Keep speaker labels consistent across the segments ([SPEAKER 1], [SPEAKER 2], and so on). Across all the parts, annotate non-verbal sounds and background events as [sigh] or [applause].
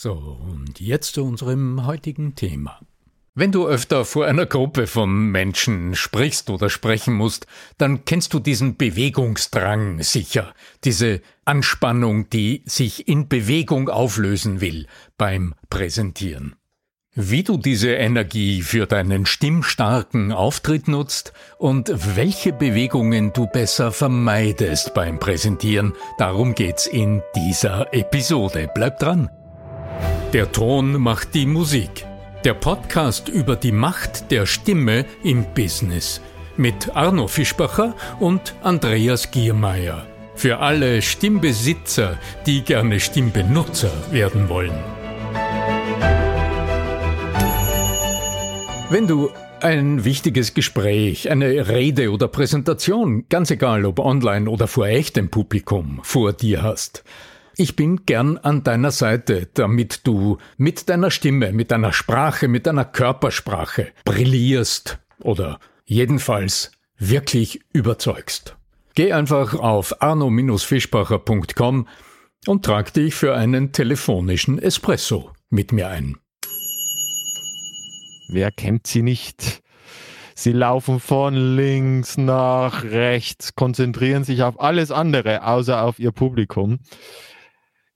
[SPEAKER 1] So, und jetzt zu unserem heutigen Thema. Wenn du öfter vor einer Gruppe von Menschen sprichst oder sprechen musst, dann kennst du diesen Bewegungsdrang sicher, diese Anspannung, die sich in Bewegung auflösen will beim Präsentieren. Wie du diese Energie für deinen stimmstarken Auftritt nutzt und welche Bewegungen du besser vermeidest beim Präsentieren, darum geht's in dieser Episode. Bleib dran! Der Ton macht die Musik. Der Podcast über die Macht der Stimme im Business mit Arno Fischbacher und Andreas Giermeier. Für alle Stimmbesitzer, die gerne Stimmbenutzer werden wollen. Wenn du ein wichtiges Gespräch, eine Rede oder Präsentation, ganz egal ob online oder vor echtem Publikum, vor dir hast, ich bin gern an deiner Seite, damit du mit deiner Stimme, mit deiner Sprache, mit deiner Körpersprache brillierst oder jedenfalls wirklich überzeugst. Geh einfach auf arno-fischbacher.com und trag dich für einen telefonischen Espresso mit mir ein.
[SPEAKER 2] Wer kennt sie nicht? Sie laufen von links nach rechts, konzentrieren sich auf alles andere, außer auf ihr Publikum.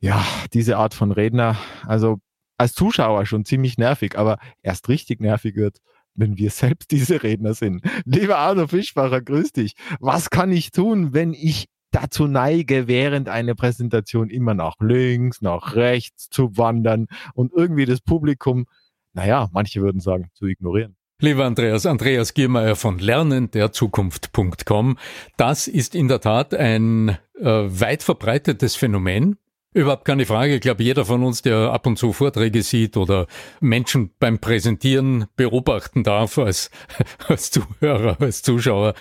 [SPEAKER 2] Ja, diese Art von Redner, also als Zuschauer schon ziemlich nervig, aber erst richtig nervig wird, wenn wir [laughs] selbst diese Redner sind. Lieber Arno Fischbacher, grüß dich. Was kann ich tun, wenn ich dazu neige, während einer Präsentation immer nach links, nach rechts zu wandern und irgendwie das Publikum naja, manche würden sagen, zu ignorieren.
[SPEAKER 1] Lieber Andreas, Andreas Giermeier von lernenderzukunft.com. Das ist in der Tat ein äh, weit verbreitetes Phänomen. Überhaupt keine Frage. Ich glaube, jeder von uns, der ab und zu Vorträge sieht oder Menschen beim Präsentieren beobachten darf als, [laughs] als Zuhörer, als Zuschauer,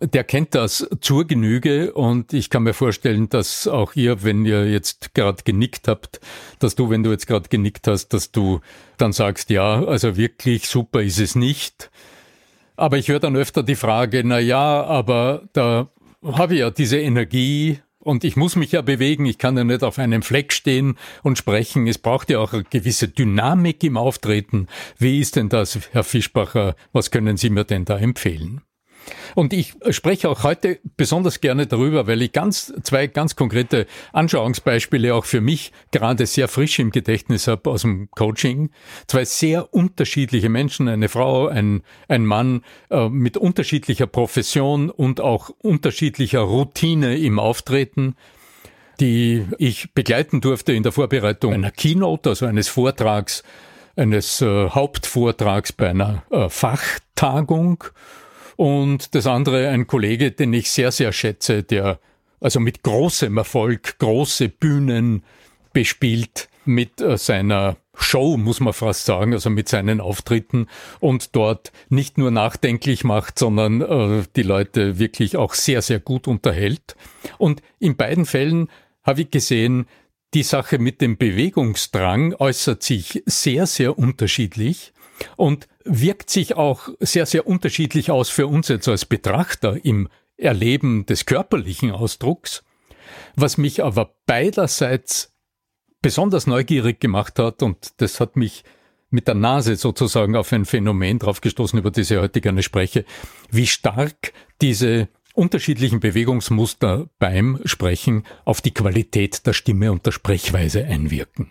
[SPEAKER 1] der kennt das zur Genüge und ich kann mir vorstellen, dass auch ihr, wenn ihr jetzt gerade genickt habt, dass du, wenn du jetzt gerade genickt hast, dass du dann sagst, ja, also wirklich super ist es nicht. Aber ich höre dann öfter die Frage, na ja, aber da habe ich ja diese Energie und ich muss mich ja bewegen, ich kann ja nicht auf einem Fleck stehen und sprechen. Es braucht ja auch eine gewisse Dynamik im Auftreten. Wie ist denn das, Herr Fischbacher? Was können Sie mir denn da empfehlen? Und ich spreche auch heute besonders gerne darüber, weil ich ganz, zwei ganz konkrete Anschauungsbeispiele auch für mich gerade sehr frisch im Gedächtnis habe aus dem Coaching. Zwei sehr unterschiedliche Menschen, eine Frau, ein, ein Mann äh, mit unterschiedlicher Profession und auch unterschiedlicher Routine im Auftreten die ich begleiten durfte in der Vorbereitung einer Keynote, also eines Vortrags, eines äh, Hauptvortrags bei einer äh, Fachtagung und das andere ein Kollege, den ich sehr, sehr schätze, der also mit großem Erfolg große Bühnen bespielt mit äh, seiner Show, muss man fast sagen, also mit seinen Auftritten und dort nicht nur nachdenklich macht, sondern äh, die Leute wirklich auch sehr, sehr gut unterhält. Und in beiden Fällen habe ich gesehen, die Sache mit dem Bewegungsdrang äußert sich sehr, sehr unterschiedlich. Und wirkt sich auch sehr, sehr unterschiedlich aus für uns jetzt als Betrachter im Erleben des körperlichen Ausdrucks, was mich aber beiderseits besonders neugierig gemacht hat und das hat mich mit der Nase sozusagen auf ein Phänomen draufgestoßen, über das ich heute gerne spreche, wie stark diese unterschiedlichen Bewegungsmuster beim Sprechen auf die Qualität der Stimme und der Sprechweise einwirken.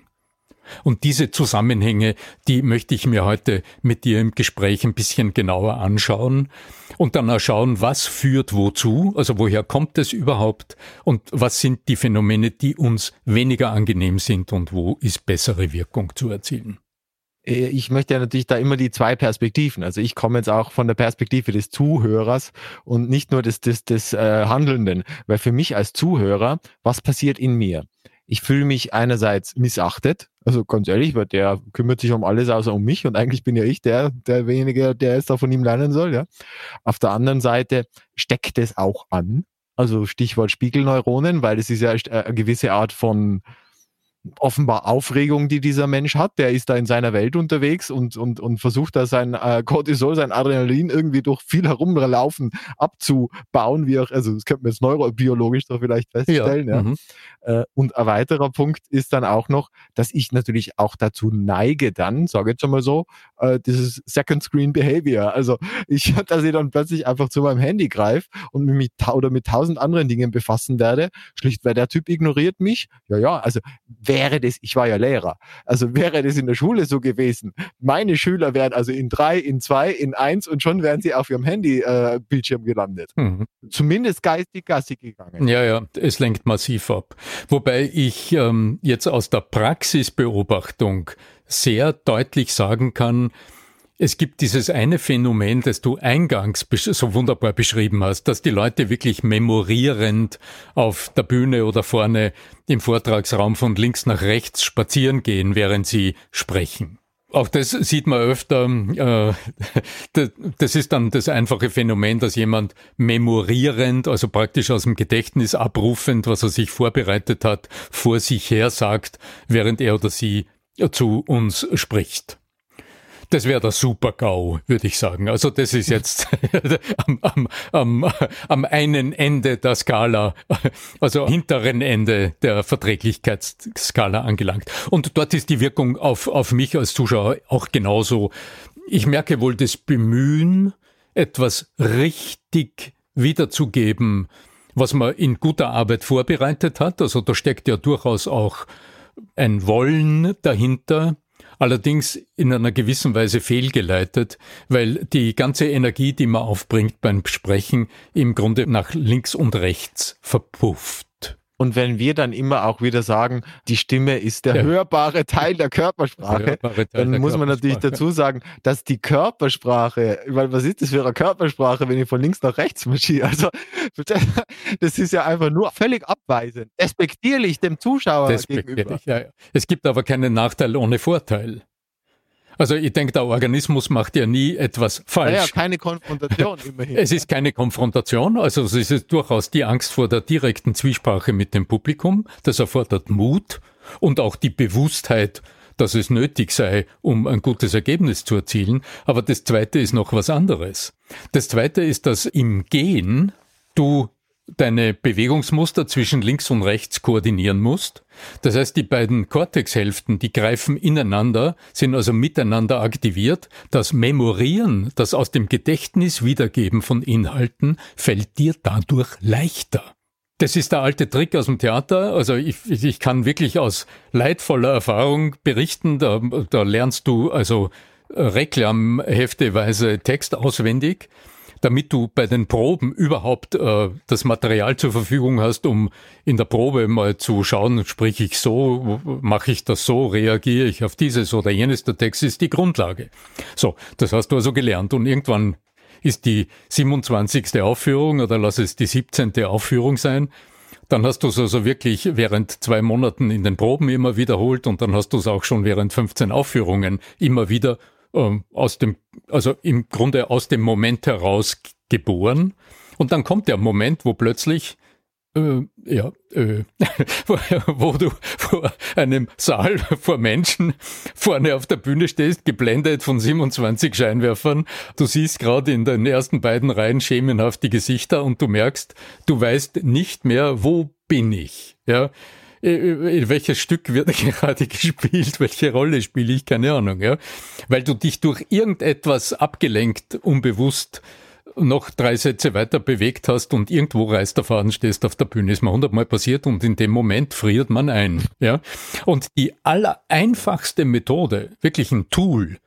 [SPEAKER 1] Und diese Zusammenhänge, die möchte ich mir heute mit dir im Gespräch ein bisschen genauer anschauen und dann auch schauen, was führt wozu, also woher kommt es überhaupt und was sind die Phänomene, die uns weniger angenehm sind und wo ist bessere Wirkung zu erzielen.
[SPEAKER 2] Äh, ich möchte ja natürlich da immer die zwei Perspektiven. Also ich komme jetzt auch von der Perspektive des Zuhörers und nicht nur des, des, des äh, Handelnden. Weil für mich als Zuhörer, was passiert in mir? Ich fühle mich einerseits missachtet, also ganz ehrlich, weil der kümmert sich um alles außer um mich und eigentlich bin ja ich der, derjenige, der es da von ihm lernen soll, ja. Auf der anderen Seite steckt es auch an. Also Stichwort Spiegelneuronen, weil es ist ja äh, eine gewisse Art von offenbar Aufregung, die dieser Mensch hat. Der ist da in seiner Welt unterwegs und, und, und versucht da sein äh, Cortisol, sein Adrenalin irgendwie durch viel herumlaufen abzubauen, wie auch, also das könnte man jetzt neurobiologisch doch vielleicht feststellen. Ja. ja. Mhm. Äh, und ein weiterer Punkt ist dann auch noch, dass ich natürlich auch dazu neige dann, sage jetzt einmal so, äh, dieses Second Screen Behavior. Also ich, [laughs] dass ich dann plötzlich einfach zu meinem Handy greife und mich mit, oder mit tausend anderen Dingen befassen werde, schlicht weil der Typ ignoriert mich. Ja, ja, also wer wäre das, ich war ja Lehrer, also wäre das in der Schule so gewesen, meine Schüler wären also in drei, in zwei, in eins und schon wären sie auf ihrem Handy-Bildschirm äh, gelandet. Mhm. Zumindest geistig gassig gegangen.
[SPEAKER 1] Ja, ja, es lenkt massiv ab. Wobei ich ähm, jetzt aus der Praxisbeobachtung sehr deutlich sagen kann, es gibt dieses eine Phänomen, das du eingangs so wunderbar beschrieben hast, dass die Leute wirklich memorierend auf der Bühne oder vorne im Vortragsraum von links nach rechts spazieren gehen, während sie sprechen. Auch das sieht man öfter. Äh, das ist dann das einfache Phänomen, dass jemand memorierend, also praktisch aus dem Gedächtnis abrufend, was er sich vorbereitet hat, vor sich her sagt, während er oder sie zu uns spricht. Das wäre der Super-GAU, würde ich sagen. Also das ist jetzt [laughs] am, am, am, am einen Ende der Skala, also hinteren Ende der Verträglichkeitsskala angelangt. Und dort ist die Wirkung auf, auf mich als Zuschauer auch genauso. Ich merke wohl das Bemühen, etwas richtig wiederzugeben, was man in guter Arbeit vorbereitet hat. Also da steckt ja durchaus auch ein Wollen dahinter, allerdings in einer gewissen Weise fehlgeleitet, weil die ganze Energie, die man aufbringt beim Sprechen, im Grunde nach links und rechts verpufft.
[SPEAKER 2] Und wenn wir dann immer auch wieder sagen, die Stimme ist der ja. hörbare Teil der Körpersprache, Teil dann der muss man natürlich dazu sagen, dass die Körpersprache, weil was ist das für eine Körpersprache, wenn ich von links nach rechts marschiere? Also [laughs] das ist ja einfach nur völlig abweisend, respektierlich dem Zuschauer gegenüber.
[SPEAKER 1] Ja, ja. Es gibt aber keinen Nachteil ohne Vorteil. Also ich denke, der Organismus macht ja nie etwas falsch.
[SPEAKER 2] Ja, keine Konfrontation [laughs] immerhin.
[SPEAKER 1] Es ist keine Konfrontation, also es ist durchaus die Angst vor der direkten Zwiesprache mit dem Publikum. Das erfordert Mut und auch die Bewusstheit, dass es nötig sei, um ein gutes Ergebnis zu erzielen. Aber das Zweite ist noch was anderes. Das Zweite ist, dass im Gehen du deine Bewegungsmuster zwischen links und rechts koordinieren musst. Das heißt, die beiden Cortexhälften, die greifen ineinander, sind also miteinander aktiviert. Das Memorieren, das aus dem Gedächtnis Wiedergeben von Inhalten, fällt dir dadurch leichter. Das ist der alte Trick aus dem Theater. Also ich, ich kann wirklich aus leidvoller Erfahrung berichten. Da, da lernst du also reklamhefteweise Text auswendig damit du bei den Proben überhaupt äh, das Material zur Verfügung hast, um in der Probe mal zu schauen, sprich ich so, mache ich das so, reagiere ich auf dieses oder jenes, der Text ist die Grundlage. So, das hast du also gelernt und irgendwann ist die 27. Aufführung oder lass es die 17. Aufführung sein, dann hast du es also wirklich während zwei Monaten in den Proben immer wiederholt und dann hast du es auch schon während 15 Aufführungen immer wieder äh, aus dem, also im Grunde aus dem Moment heraus geboren. Und dann kommt der Moment, wo plötzlich äh, ja, äh, [laughs] wo du vor einem Saal vor Menschen vorne auf der Bühne stehst, geblendet von 27 Scheinwerfern. Du siehst gerade in den ersten beiden Reihen schemenhaft die Gesichter und du merkst, du weißt nicht mehr, wo bin ich. Ja, welches Stück wird [laughs] gerade gespielt, welche Rolle spiele ich, keine Ahnung, ja. Weil du dich durch irgendetwas abgelenkt, unbewusst noch drei Sätze weiter bewegt hast und irgendwo reißt der Faden, stehst auf der Bühne, ist mir hundertmal passiert und in dem Moment friert man ein, ja. Und die allereinfachste Methode, wirklich ein Tool,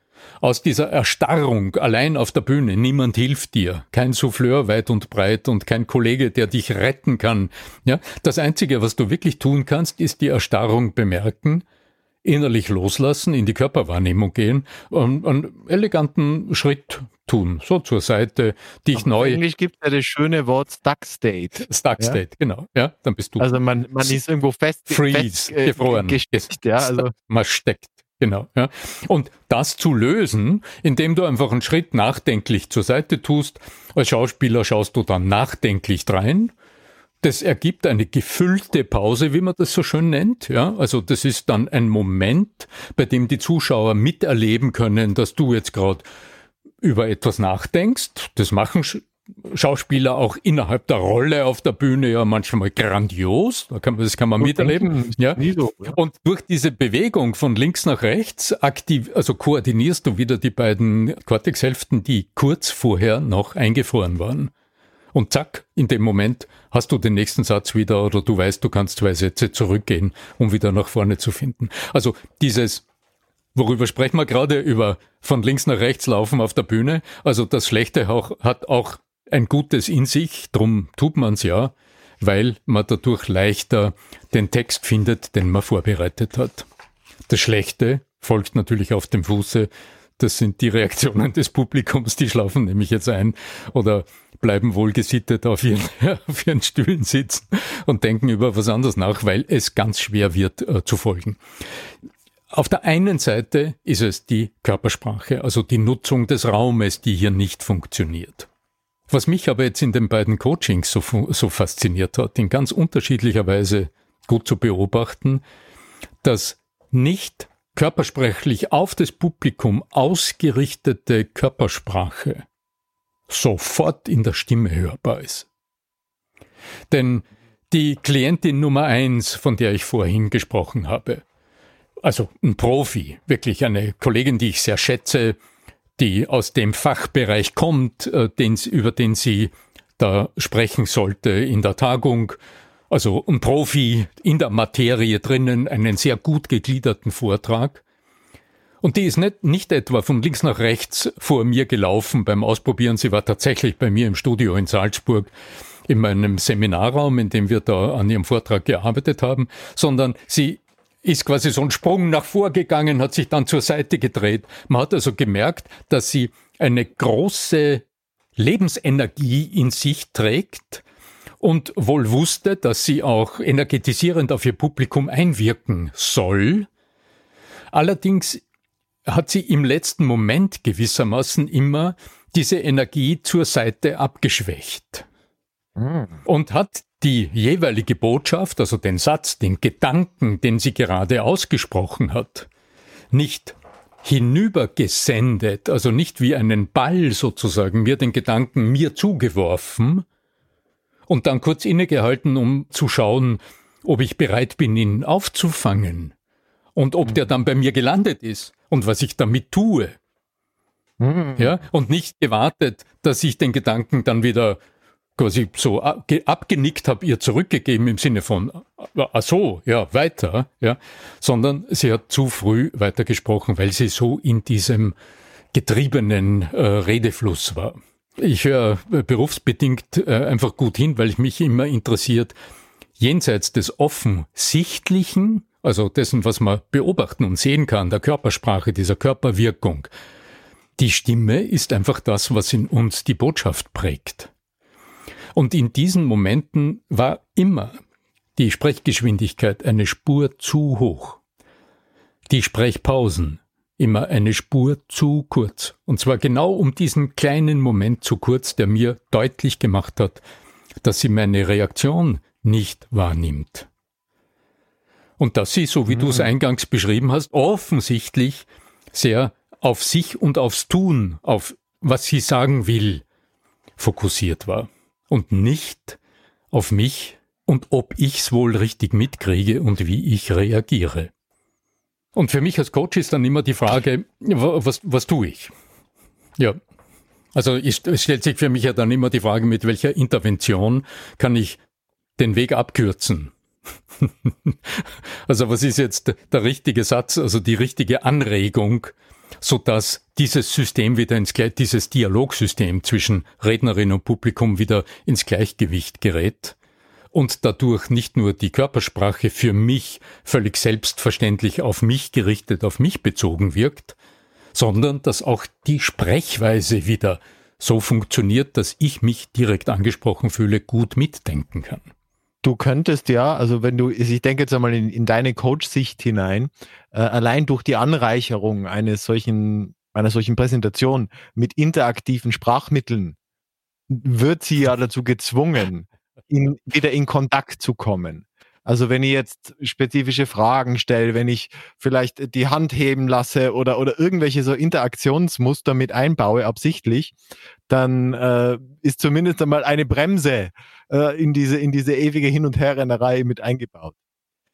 [SPEAKER 1] aus dieser Erstarrung allein auf der Bühne. Niemand hilft dir. Kein Souffleur weit und breit und kein Kollege, der dich retten kann. Ja, das einzige, was du wirklich tun kannst, ist die Erstarrung bemerken, innerlich loslassen, in die Körperwahrnehmung gehen und einen eleganten Schritt tun, so zur Seite, dich Auf neu.
[SPEAKER 2] Englisch gibt es ja das schöne Wort Stuck State.
[SPEAKER 1] Stuck State, genau. Ja, dann bist du.
[SPEAKER 2] Also man, man ist irgendwo fest,
[SPEAKER 1] Freeze, fest äh, gefroren.
[SPEAKER 2] Gesteckt, ja, also
[SPEAKER 1] man steckt. Genau. Ja. Und das zu lösen, indem du einfach einen Schritt nachdenklich zur Seite tust. Als Schauspieler schaust du dann nachdenklich rein. Das ergibt eine gefüllte Pause, wie man das so schön nennt. Ja, also das ist dann ein Moment, bei dem die Zuschauer miterleben können, dass du jetzt gerade über etwas nachdenkst. Das machen Schauspieler auch innerhalb der Rolle auf der Bühne ja manchmal grandios. Da kann man, das kann man miterleben. Ja. So, ja. Und durch diese Bewegung von links nach rechts aktiv, also koordinierst du wieder die beiden Cortexhälften, die kurz vorher noch eingefroren waren. Und zack, in dem Moment hast du den nächsten Satz wieder oder du weißt, du kannst zwei Sätze zurückgehen, um wieder nach vorne zu finden. Also dieses Worüber sprechen wir gerade? Über von links nach rechts laufen auf der Bühne. Also das Schlechte auch, hat auch ein Gutes in sich, drum tut man's ja, weil man dadurch leichter den Text findet, den man vorbereitet hat. Das Schlechte folgt natürlich auf dem Fuße. Das sind die Reaktionen des Publikums, die schlafen nämlich jetzt ein oder bleiben wohl gesittet auf ihren, [laughs] auf ihren Stühlen sitzen und denken über was anderes nach, weil es ganz schwer wird äh, zu folgen. Auf der einen Seite ist es die Körpersprache, also die Nutzung des Raumes, die hier nicht funktioniert. Was mich aber jetzt in den beiden Coachings so, so fasziniert hat, in ganz unterschiedlicher Weise gut zu beobachten, dass nicht körpersprachlich auf das Publikum ausgerichtete Körpersprache sofort in der Stimme hörbar ist. Denn die Klientin Nummer eins, von der ich vorhin gesprochen habe, also ein Profi, wirklich eine Kollegin, die ich sehr schätze, die aus dem Fachbereich kommt, äh, den, über den sie da sprechen sollte in der Tagung. Also ein Profi in der Materie drinnen, einen sehr gut gegliederten Vortrag. Und die ist nicht, nicht etwa von links nach rechts vor mir gelaufen beim Ausprobieren. Sie war tatsächlich bei mir im Studio in Salzburg in meinem Seminarraum, in dem wir da an ihrem Vortrag gearbeitet haben, sondern sie ist quasi so ein Sprung nach vorgegangen, hat sich dann zur Seite gedreht. Man hat also gemerkt, dass sie eine große Lebensenergie in sich trägt und wohl wusste, dass sie auch energetisierend auf ihr Publikum einwirken soll. Allerdings hat sie im letzten Moment gewissermaßen immer diese Energie zur Seite abgeschwächt. Mhm. Und hat die jeweilige Botschaft, also den Satz, den Gedanken, den sie gerade ausgesprochen hat, nicht hinübergesendet, also nicht wie einen Ball sozusagen, mir den Gedanken mir zugeworfen und dann kurz innegehalten, um zu schauen, ob ich bereit bin, ihn aufzufangen und ob der dann bei mir gelandet ist und was ich damit tue. Mhm. Ja, und nicht gewartet, dass ich den Gedanken dann wieder quasi so abgenickt habe, ihr zurückgegeben im Sinne von, ach so, ja, weiter, ja, sondern sie hat zu früh weitergesprochen, weil sie so in diesem getriebenen äh, Redefluss war. Ich höre äh, berufsbedingt äh, einfach gut hin, weil ich mich immer interessiert, jenseits des offensichtlichen, also dessen, was man beobachten und sehen kann, der Körpersprache, dieser Körperwirkung, die Stimme ist einfach das, was in uns die Botschaft prägt. Und in diesen Momenten war immer die Sprechgeschwindigkeit eine Spur zu hoch. Die Sprechpausen immer eine Spur zu kurz. Und zwar genau um diesen kleinen Moment zu kurz, der mir deutlich gemacht hat, dass sie meine Reaktion nicht wahrnimmt. Und dass sie, so wie mhm. du es eingangs beschrieben hast, offensichtlich sehr auf sich und aufs Tun, auf was sie sagen will, fokussiert war und nicht auf mich und ob ich's wohl richtig mitkriege und wie ich reagiere. Und für mich als Coach ist dann immer die Frage, was, was tue ich? Ja. Also es stellt sich für mich ja dann immer die Frage, mit welcher Intervention kann ich den Weg abkürzen? [laughs] also was ist jetzt der richtige Satz, also die richtige Anregung, so dass dieses System wieder ins dieses Dialogsystem zwischen Rednerin und Publikum wieder ins Gleichgewicht gerät und dadurch nicht nur die Körpersprache für mich völlig selbstverständlich auf mich gerichtet, auf mich bezogen wirkt, sondern dass auch die Sprechweise wieder so funktioniert, dass ich mich direkt angesprochen fühle, gut mitdenken kann.
[SPEAKER 2] Du könntest ja, also wenn du, ich denke jetzt einmal in, in deine Coach-Sicht hinein, äh, allein durch die Anreicherung eines solchen, einer solchen Präsentation mit interaktiven Sprachmitteln wird sie ja dazu gezwungen, in, wieder in Kontakt zu kommen. Also wenn ich jetzt spezifische Fragen stelle, wenn ich vielleicht die Hand heben lasse oder, oder irgendwelche so Interaktionsmuster mit einbaue, absichtlich, dann äh, ist zumindest einmal eine Bremse äh, in, diese, in diese ewige Hin- und Herrennerei mit eingebaut.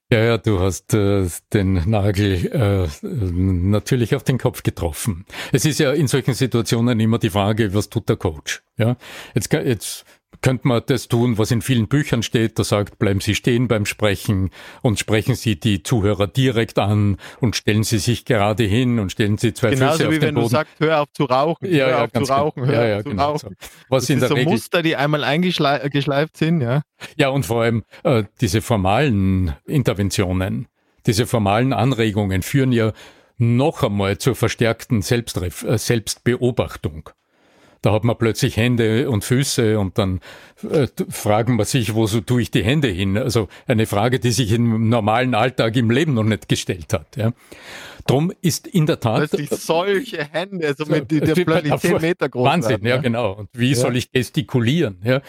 [SPEAKER 1] Ja, ja, du hast äh, den Nagel äh, natürlich auf den Kopf getroffen. Es ist ja in solchen Situationen immer die Frage, was tut der Coach? Ja, jetzt, jetzt könnte man das tun, was in vielen Büchern steht, da sagt, bleiben Sie stehen beim Sprechen und sprechen Sie die Zuhörer direkt an und stellen Sie sich gerade hin und stellen Sie zwei
[SPEAKER 2] Genauso
[SPEAKER 1] Füße
[SPEAKER 2] auf wie
[SPEAKER 1] den
[SPEAKER 2] wenn
[SPEAKER 1] Boden.
[SPEAKER 2] du sagst, hör auf zu rauchen,
[SPEAKER 1] ja,
[SPEAKER 2] hör
[SPEAKER 1] ja,
[SPEAKER 2] auf zu rauchen,
[SPEAKER 1] genau.
[SPEAKER 2] hör
[SPEAKER 1] ja, ja,
[SPEAKER 2] auf zu
[SPEAKER 1] genau
[SPEAKER 2] rauchen.
[SPEAKER 1] So. Was
[SPEAKER 2] das
[SPEAKER 1] in
[SPEAKER 2] sind
[SPEAKER 1] der
[SPEAKER 2] so
[SPEAKER 1] Regel,
[SPEAKER 2] Muster, die einmal eingeschleift sind, ja.
[SPEAKER 1] ja, und vor allem äh, diese formalen Interventionen, diese formalen Anregungen führen ja noch einmal zur verstärkten Selbstref äh, Selbstbeobachtung. Da hat man plötzlich Hände und Füße und dann äh, fragen man sich, wo so tue ich die Hände hin? Also eine Frage, die sich im normalen Alltag im Leben noch nicht gestellt hat. Ja. Drum ist in der Tat.
[SPEAKER 2] Plötzlich solche Hände, so mit die, die plötzlich 10 Meter groß
[SPEAKER 1] Wahnsinn,
[SPEAKER 2] werden,
[SPEAKER 1] ja, genau. Und wie
[SPEAKER 2] Ja.
[SPEAKER 1] soll ich gestikulieren? Ja.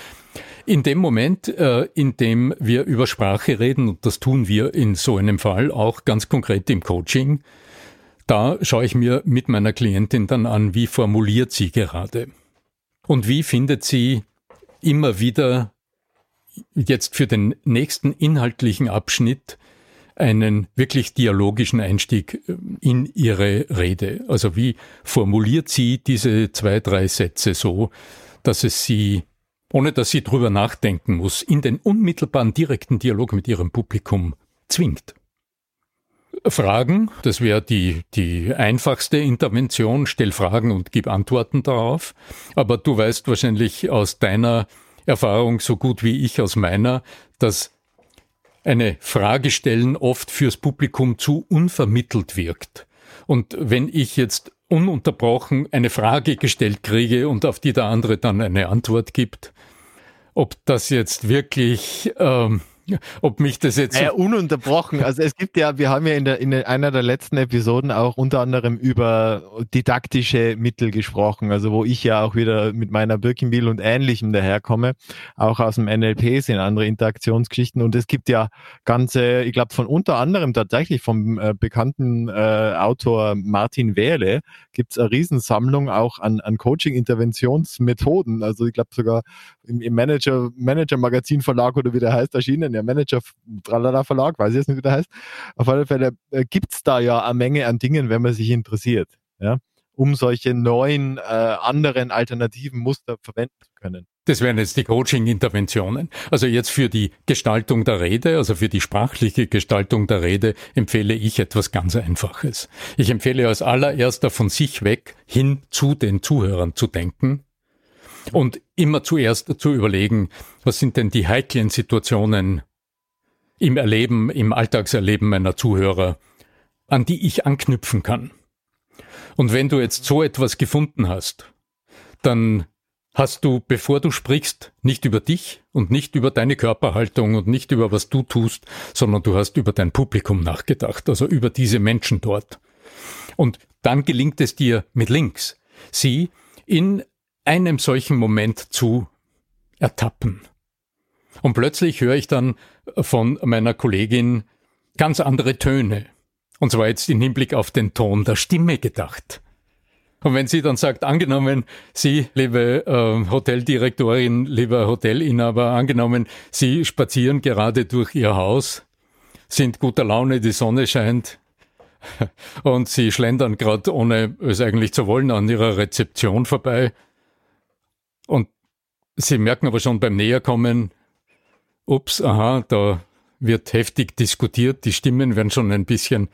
[SPEAKER 1] In dem Moment, äh, in dem wir über Sprache reden, und das tun wir in so einem Fall auch ganz konkret im Coaching, da schaue ich mir mit meiner Klientin dann an, wie formuliert sie gerade. Und wie findet sie immer wieder jetzt für den nächsten inhaltlichen Abschnitt einen wirklich dialogischen Einstieg äh, in ihre Rede. Also wie formuliert sie diese zwei, drei Sätze so, dass es sie, ohne dass sie drüber nachdenken muss, in den unmittelbaren direkten Dialog mit ihrem Publikum zwingt. Fragen, das wäre die, die einfachste Intervention, stell Fragen und gib Antworten darauf. Aber du weißt wahrscheinlich aus deiner Erfahrung so gut wie ich aus meiner, dass eine Frage stellen oft fürs Publikum zu unvermittelt wirkt. Und wenn ich jetzt ununterbrochen eine Frage gestellt kriege und auf die der andere dann eine Antwort gibt, ob das jetzt wirklich, ähm, [laughs] ob mich das jetzt
[SPEAKER 2] Naja, ununterbrochen. Also es gibt ja, wir haben ja in, der, in einer der letzten Episoden auch unter anderem über didaktische Mittel gesprochen, also wo ich ja auch wieder mit meiner Birkenbiel und Ähnlichem daherkomme, auch aus dem NLP sind andere Interaktionsgeschichten. Und es gibt ja ganze, ich glaube von unter anderem tatsächlich vom äh, bekannten äh, Autor Martin Wehle gibt's eine Riesensammlung auch an, an Coaching-Interventionsmethoden, also ich glaube sogar im, im Manager, Manager Magazin Verlag oder wie der heißt, erschienen, ja Manager Tralala Verlag, weiß ich jetzt nicht, wie der heißt. Auf alle Fälle äh, gibt's da ja eine Menge an Dingen, wenn man sich interessiert, ja, um solche neuen, äh, anderen alternativen Muster verwenden zu können.
[SPEAKER 1] Das wären jetzt die Coaching-Interventionen. Also jetzt für die Gestaltung der Rede, also für die sprachliche Gestaltung der Rede, empfehle ich etwas ganz Einfaches. Ich empfehle als allererster von sich weg hin zu den Zuhörern zu denken und immer zuerst zu überlegen, was sind denn die heiklen Situationen im Erleben, im Alltagserleben meiner Zuhörer, an die ich anknüpfen kann. Und wenn du jetzt so etwas gefunden hast, dann hast du, bevor du sprichst, nicht über dich und nicht über deine Körperhaltung und nicht über was du tust, sondern du hast über dein Publikum nachgedacht, also über diese Menschen dort. Und dann gelingt es dir mit links, sie in einem solchen Moment zu ertappen. Und plötzlich höre ich dann von meiner Kollegin ganz andere Töne. Und zwar jetzt im Hinblick auf den Ton der Stimme gedacht. Und wenn sie dann sagt, angenommen, Sie, liebe äh, Hoteldirektorin, lieber Hotelinhaber, angenommen, Sie spazieren gerade durch Ihr Haus, sind guter Laune, die Sonne scheint [laughs] und Sie schlendern gerade, ohne es eigentlich zu wollen, an Ihrer Rezeption vorbei und Sie merken aber schon beim Näherkommen, ups, aha, da wird heftig diskutiert, die Stimmen werden schon ein bisschen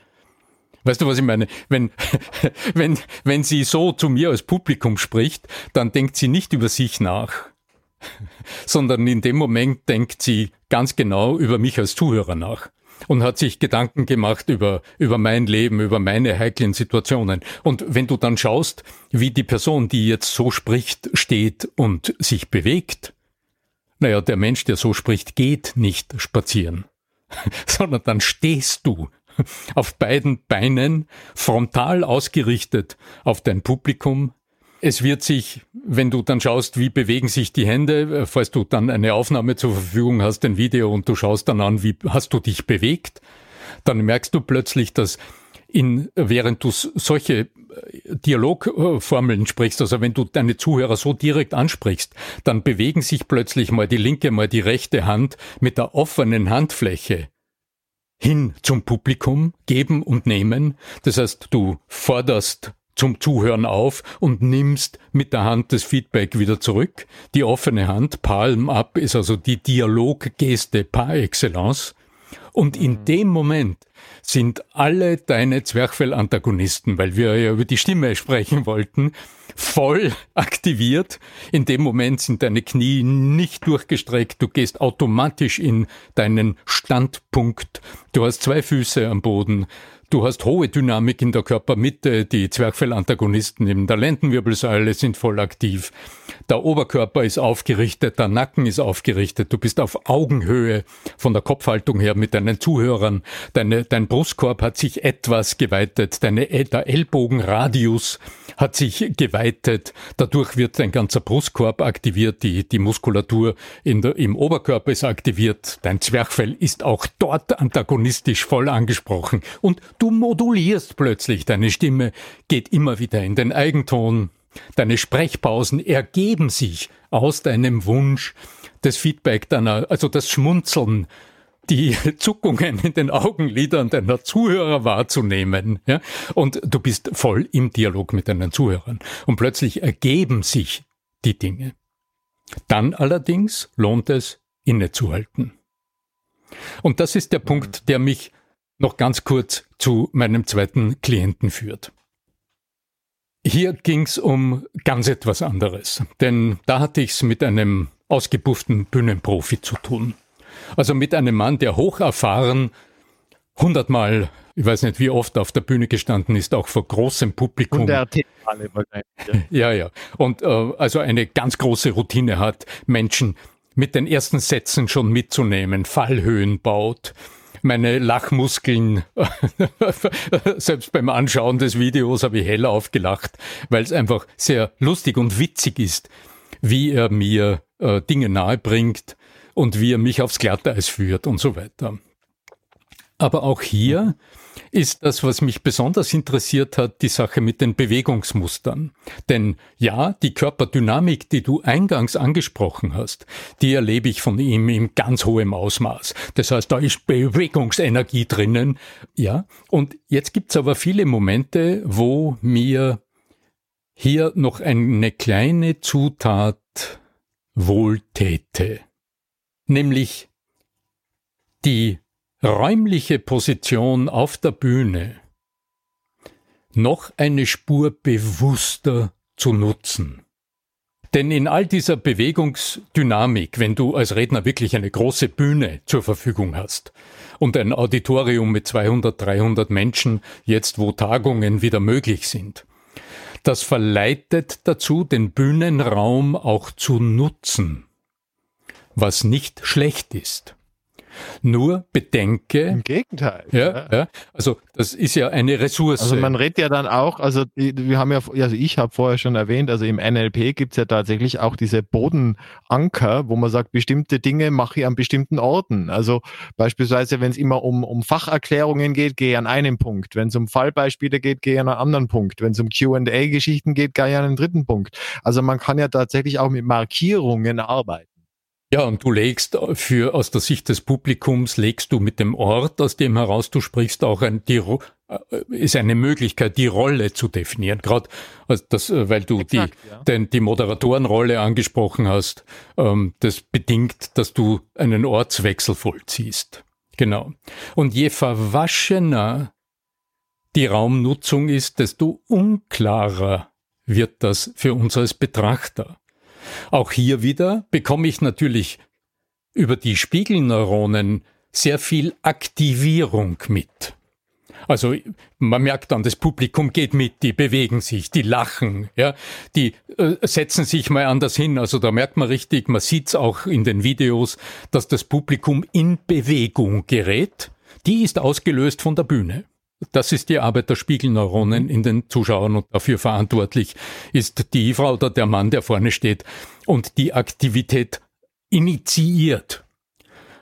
[SPEAKER 1] Weißt du, was ich meine? Wenn, [laughs] wenn, wenn sie so zu mir als Publikum spricht, dann denkt sie nicht über sich nach, [laughs] sondern in dem Moment denkt sie ganz genau über mich als Zuhörer nach und hat sich Gedanken gemacht über, über mein Leben, über meine heiklen Situationen. Und wenn du dann schaust, wie die Person, die jetzt so spricht, steht und sich bewegt, naja, der Mensch, der so spricht, geht nicht spazieren, [laughs] sondern dann stehst du auf beiden Beinen, frontal ausgerichtet auf dein Publikum. Es wird sich, wenn du dann schaust, wie bewegen sich die Hände, falls du dann eine Aufnahme zur Verfügung hast, ein Video und du schaust dann an, wie hast du dich bewegt, dann merkst du plötzlich, dass in, während du solche äh, Dialogformeln sprichst, also wenn du deine Zuhörer so direkt ansprichst, dann bewegen sich plötzlich mal die linke, mal die rechte Hand mit der offenen Handfläche hin zum Publikum, geben und nehmen. Das heißt, du forderst zum Zuhören auf und nimmst mit der Hand das Feedback wieder zurück. Die offene Hand, Palm up, ist also die Dialoggeste par excellence. Und in mhm. dem Moment sind alle deine Zwerchfell-Antagonisten, weil wir ja über die Stimme sprechen wollten, voll aktiviert. In dem Moment sind deine Knie nicht durchgestreckt. Du gehst automatisch in deinen Standpunkt. Du hast zwei Füße am Boden. Du hast hohe Dynamik in der Körpermitte, die Zwerchfellantagonisten in der Lendenwirbelsäule sind voll aktiv. Der Oberkörper ist aufgerichtet, der Nacken ist aufgerichtet, du bist auf Augenhöhe von der Kopfhaltung her mit deinen Zuhörern. Deine, dein Brustkorb hat sich etwas geweitet, deine, der Ellbogenradius hat sich geweitet. Dadurch wird dein ganzer Brustkorb aktiviert, die, die Muskulatur der, im Oberkörper ist aktiviert. Dein Zwerchfell ist auch dort antagonistisch voll angesprochen. Und Du modulierst plötzlich, deine Stimme geht immer wieder in den Eigenton, deine Sprechpausen ergeben sich aus deinem Wunsch, das Feedback deiner, also das Schmunzeln, die [laughs] Zuckungen in den Augenlidern deiner Zuhörer wahrzunehmen, ja, und du bist voll im Dialog mit deinen Zuhörern. Und plötzlich ergeben sich die Dinge. Dann allerdings lohnt es, innezuhalten. Und das ist der Punkt, der mich noch ganz kurz zu meinem zweiten Klienten führt. Hier ging's um ganz etwas anderes, denn da hatte ich's mit einem ausgebufften Bühnenprofi zu tun. Also mit einem Mann, der hocherfahren, hundertmal, ich weiß nicht wie oft auf der Bühne gestanden ist, auch vor großem Publikum. Und der [laughs] ja, ja. Und äh, also eine ganz große Routine hat, Menschen mit den ersten Sätzen schon mitzunehmen, Fallhöhen baut, meine Lachmuskeln, [laughs] selbst beim Anschauen des Videos habe ich hell aufgelacht, weil es einfach sehr lustig und witzig ist, wie er mir äh, Dinge nahebringt und wie er mich aufs Glatteis führt und so weiter. Aber auch hier ist das, was mich besonders interessiert hat, die Sache mit den Bewegungsmustern. Denn ja, die Körperdynamik, die du eingangs angesprochen hast, die erlebe ich von ihm in ganz hohem Ausmaß. Das heißt, da ist Bewegungsenergie drinnen. Ja, und jetzt gibt's aber viele Momente, wo mir hier noch eine kleine Zutat wohltäte. Nämlich die räumliche Position auf der Bühne noch eine Spur bewusster zu nutzen. Denn in all dieser Bewegungsdynamik, wenn du als Redner wirklich eine große Bühne zur Verfügung hast und ein Auditorium mit 200, 300 Menschen, jetzt wo Tagungen wieder möglich sind, das verleitet dazu, den Bühnenraum auch zu nutzen, was nicht schlecht ist. Nur bedenke.
[SPEAKER 2] Im Gegenteil.
[SPEAKER 1] Ja, ja, ja. Also das ist ja eine Ressource.
[SPEAKER 2] Also man redet ja dann auch, also wir haben ja, also ich habe vorher schon erwähnt, also im NLP gibt's ja tatsächlich auch diese Bodenanker, wo man sagt, bestimmte Dinge mache ich an bestimmten Orten. Also beispielsweise, wenn es immer um, um Facherklärungen geht, gehe ich an einem Punkt. Wenn es um Fallbeispiele geht, gehe ich an einen anderen Punkt. Wenn es um QA-Geschichten geht, gehe ich an einen dritten Punkt. Also man kann ja tatsächlich auch mit Markierungen arbeiten.
[SPEAKER 1] Ja, und du legst für aus der Sicht des Publikums legst du mit dem Ort, aus dem heraus du sprichst, auch ein die äh, ist eine Möglichkeit, die Rolle zu definieren. Gerade also das, äh, weil du Exakt, die, ja. den, die Moderatorenrolle angesprochen hast, ähm, das bedingt, dass du einen Ortswechsel vollziehst. Genau. Und je verwaschener die Raumnutzung ist, desto unklarer wird das für uns als Betrachter. Auch hier wieder bekomme ich natürlich über die Spiegelneuronen sehr viel Aktivierung mit. Also man merkt dann, das Publikum geht mit, die bewegen sich, die lachen, ja, die äh, setzen sich mal anders hin. Also da merkt man richtig, man sieht es auch in den Videos, dass das Publikum in Bewegung gerät. Die ist ausgelöst von der Bühne. Das ist die Arbeit der Spiegelneuronen in den Zuschauern und dafür verantwortlich ist die Frau oder der Mann, der vorne steht und die Aktivität initiiert.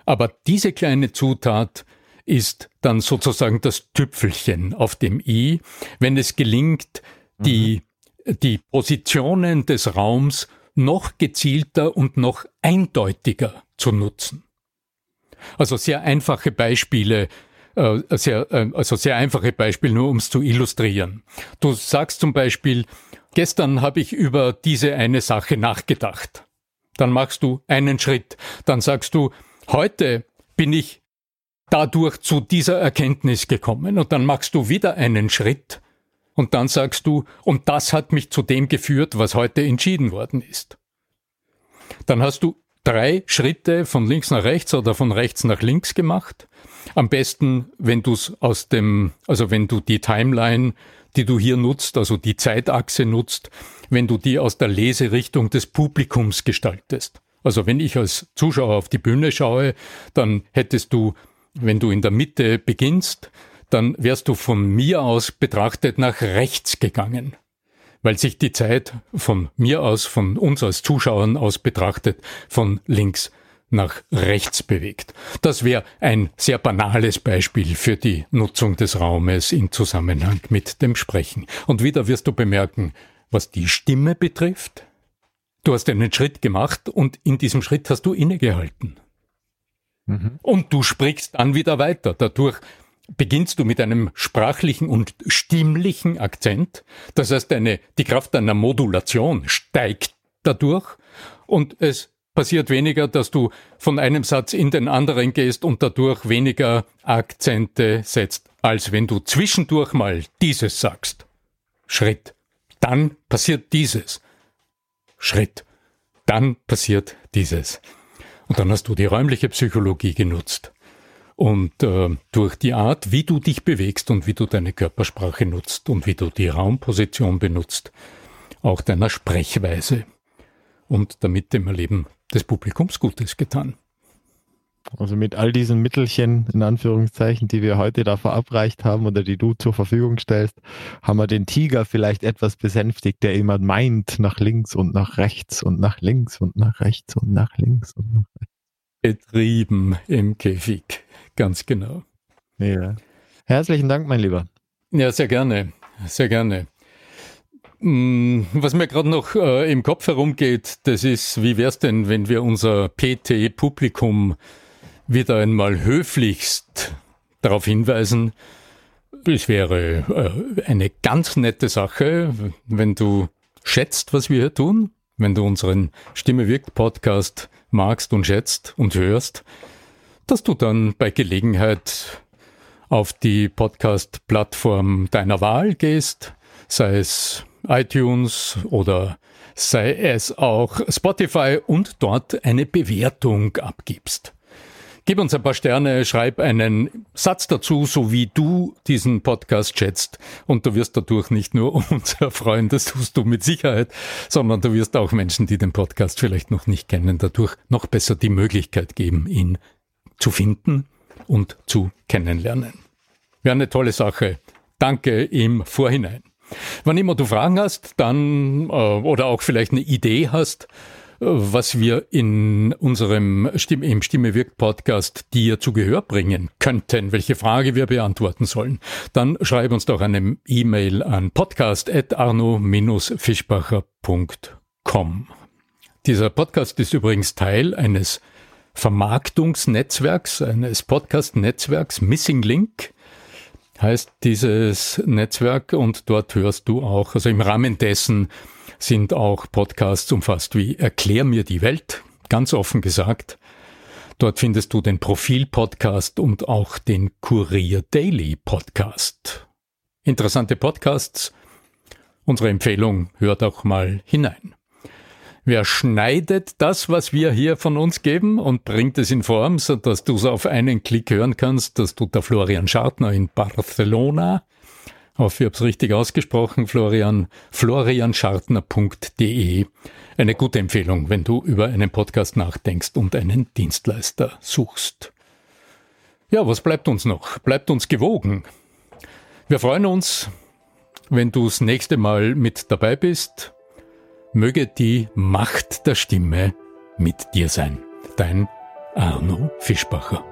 [SPEAKER 1] Aber diese kleine Zutat ist dann sozusagen das Tüpfelchen auf dem i, wenn es gelingt, die, mhm. die Positionen des Raums noch gezielter und noch eindeutiger zu nutzen. Also sehr einfache Beispiele äh, sehr, äh, also sehr einfache Beispiel, nur um es zu illustrieren. Du sagst zum Beispiel, gestern habe ich über diese eine Sache nachgedacht. Dann machst du einen Schritt. Dann sagst du, heute bin ich dadurch zu dieser Erkenntnis gekommen. Und dann machst du wieder einen Schritt. Und dann sagst du, und das hat mich zu dem geführt, was heute entschieden worden ist. Dann hast du drei Schritte von links nach rechts oder von rechts nach links gemacht. Am besten, wenn du es aus dem, also wenn du die Timeline, die du hier nutzt, also die Zeitachse nutzt, wenn du die aus der Leserichtung des Publikums gestaltest. Also wenn ich als Zuschauer auf die Bühne schaue, dann hättest du, wenn du in der Mitte beginnst, dann wärst du von mir aus betrachtet nach rechts gegangen weil sich die Zeit von mir aus, von uns als Zuschauern aus betrachtet, von links nach rechts bewegt. Das wäre ein sehr banales Beispiel für die Nutzung des Raumes in Zusammenhang mit dem Sprechen. Und wieder wirst du bemerken, was die Stimme betrifft, du hast einen Schritt gemacht und in diesem Schritt hast du innegehalten. Mhm. Und du sprichst dann wieder weiter. Dadurch beginnst du mit einem sprachlichen und stimmlichen Akzent. Das heißt, eine, die Kraft deiner Modulation steigt dadurch und es passiert weniger, dass du von einem Satz in den anderen gehst und dadurch weniger Akzente setzt, als wenn du zwischendurch mal dieses sagst. Schritt. Dann passiert dieses. Schritt. Dann passiert dieses. Und dann hast du die räumliche Psychologie genutzt. Und äh, durch die Art, wie du dich bewegst und wie du deine Körpersprache nutzt und wie du die Raumposition benutzt, auch deiner Sprechweise und damit dem Erleben des Publikums Gutes getan.
[SPEAKER 2] Also mit all diesen Mittelchen, in Anführungszeichen, die wir heute da verabreicht haben oder die du zur Verfügung stellst, haben wir den Tiger vielleicht etwas besänftigt, der immer meint, nach links und nach rechts und nach links und nach rechts und nach links und nach rechts.
[SPEAKER 1] Betrieben im Käfig. Ganz genau.
[SPEAKER 2] Ja. Herzlichen Dank, mein Lieber.
[SPEAKER 1] Ja, sehr gerne. Sehr gerne. Mm, was mir gerade noch äh, im Kopf herumgeht, das ist, wie wäre es denn, wenn wir unser PT-Publikum wieder einmal höflichst darauf hinweisen, es wäre äh, eine ganz nette Sache, wenn du schätzt, was wir hier tun, wenn du unseren Stimme wirkt Podcast magst und schätzt und hörst, dass du dann bei Gelegenheit auf die Podcast-Plattform deiner Wahl gehst, sei es iTunes oder sei es auch Spotify und dort eine Bewertung abgibst. Gib uns ein paar Sterne, schreib einen Satz dazu, so wie du diesen Podcast schätzt. Und du wirst dadurch nicht nur [laughs] uns erfreuen, das tust du mit Sicherheit, sondern du wirst auch Menschen, die den Podcast vielleicht noch nicht kennen, dadurch noch besser die Möglichkeit geben, ihn zu finden und zu kennenlernen. Wäre eine tolle Sache. Danke im Vorhinein. Wann immer du Fragen hast, dann äh, oder auch vielleicht eine Idee hast, was wir in unserem Stimme, im Stimme wirkt Podcast dir zu Gehör bringen könnten, welche Frage wir beantworten sollen, dann schreib uns doch eine E-Mail an podcast@arno-fischbacher.com. Dieser Podcast ist übrigens Teil eines Vermarktungsnetzwerks, eines Podcast-Netzwerks Missing Link heißt dieses Netzwerk und dort hörst du auch, also im Rahmen dessen sind auch Podcasts umfasst wie Erklär mir die Welt, ganz offen gesagt. Dort findest du den Profil-Podcast und auch den Kurier Daily Podcast. Interessante Podcasts. Unsere Empfehlung, hört auch mal hinein. Wer schneidet das, was wir hier von uns geben und bringt es in Form, so dass du es auf einen Klick hören kannst? Das tut der Florian Schartner in Barcelona. Hoffe, ich habe es richtig ausgesprochen, Florian. florianschartner.de. Eine gute Empfehlung, wenn du über einen Podcast nachdenkst und einen Dienstleister suchst. Ja, was bleibt uns noch? Bleibt uns gewogen. Wir freuen uns, wenn du das nächste Mal mit dabei bist möge die Macht der Stimme mit dir sein. Dein Arno Fischbacher.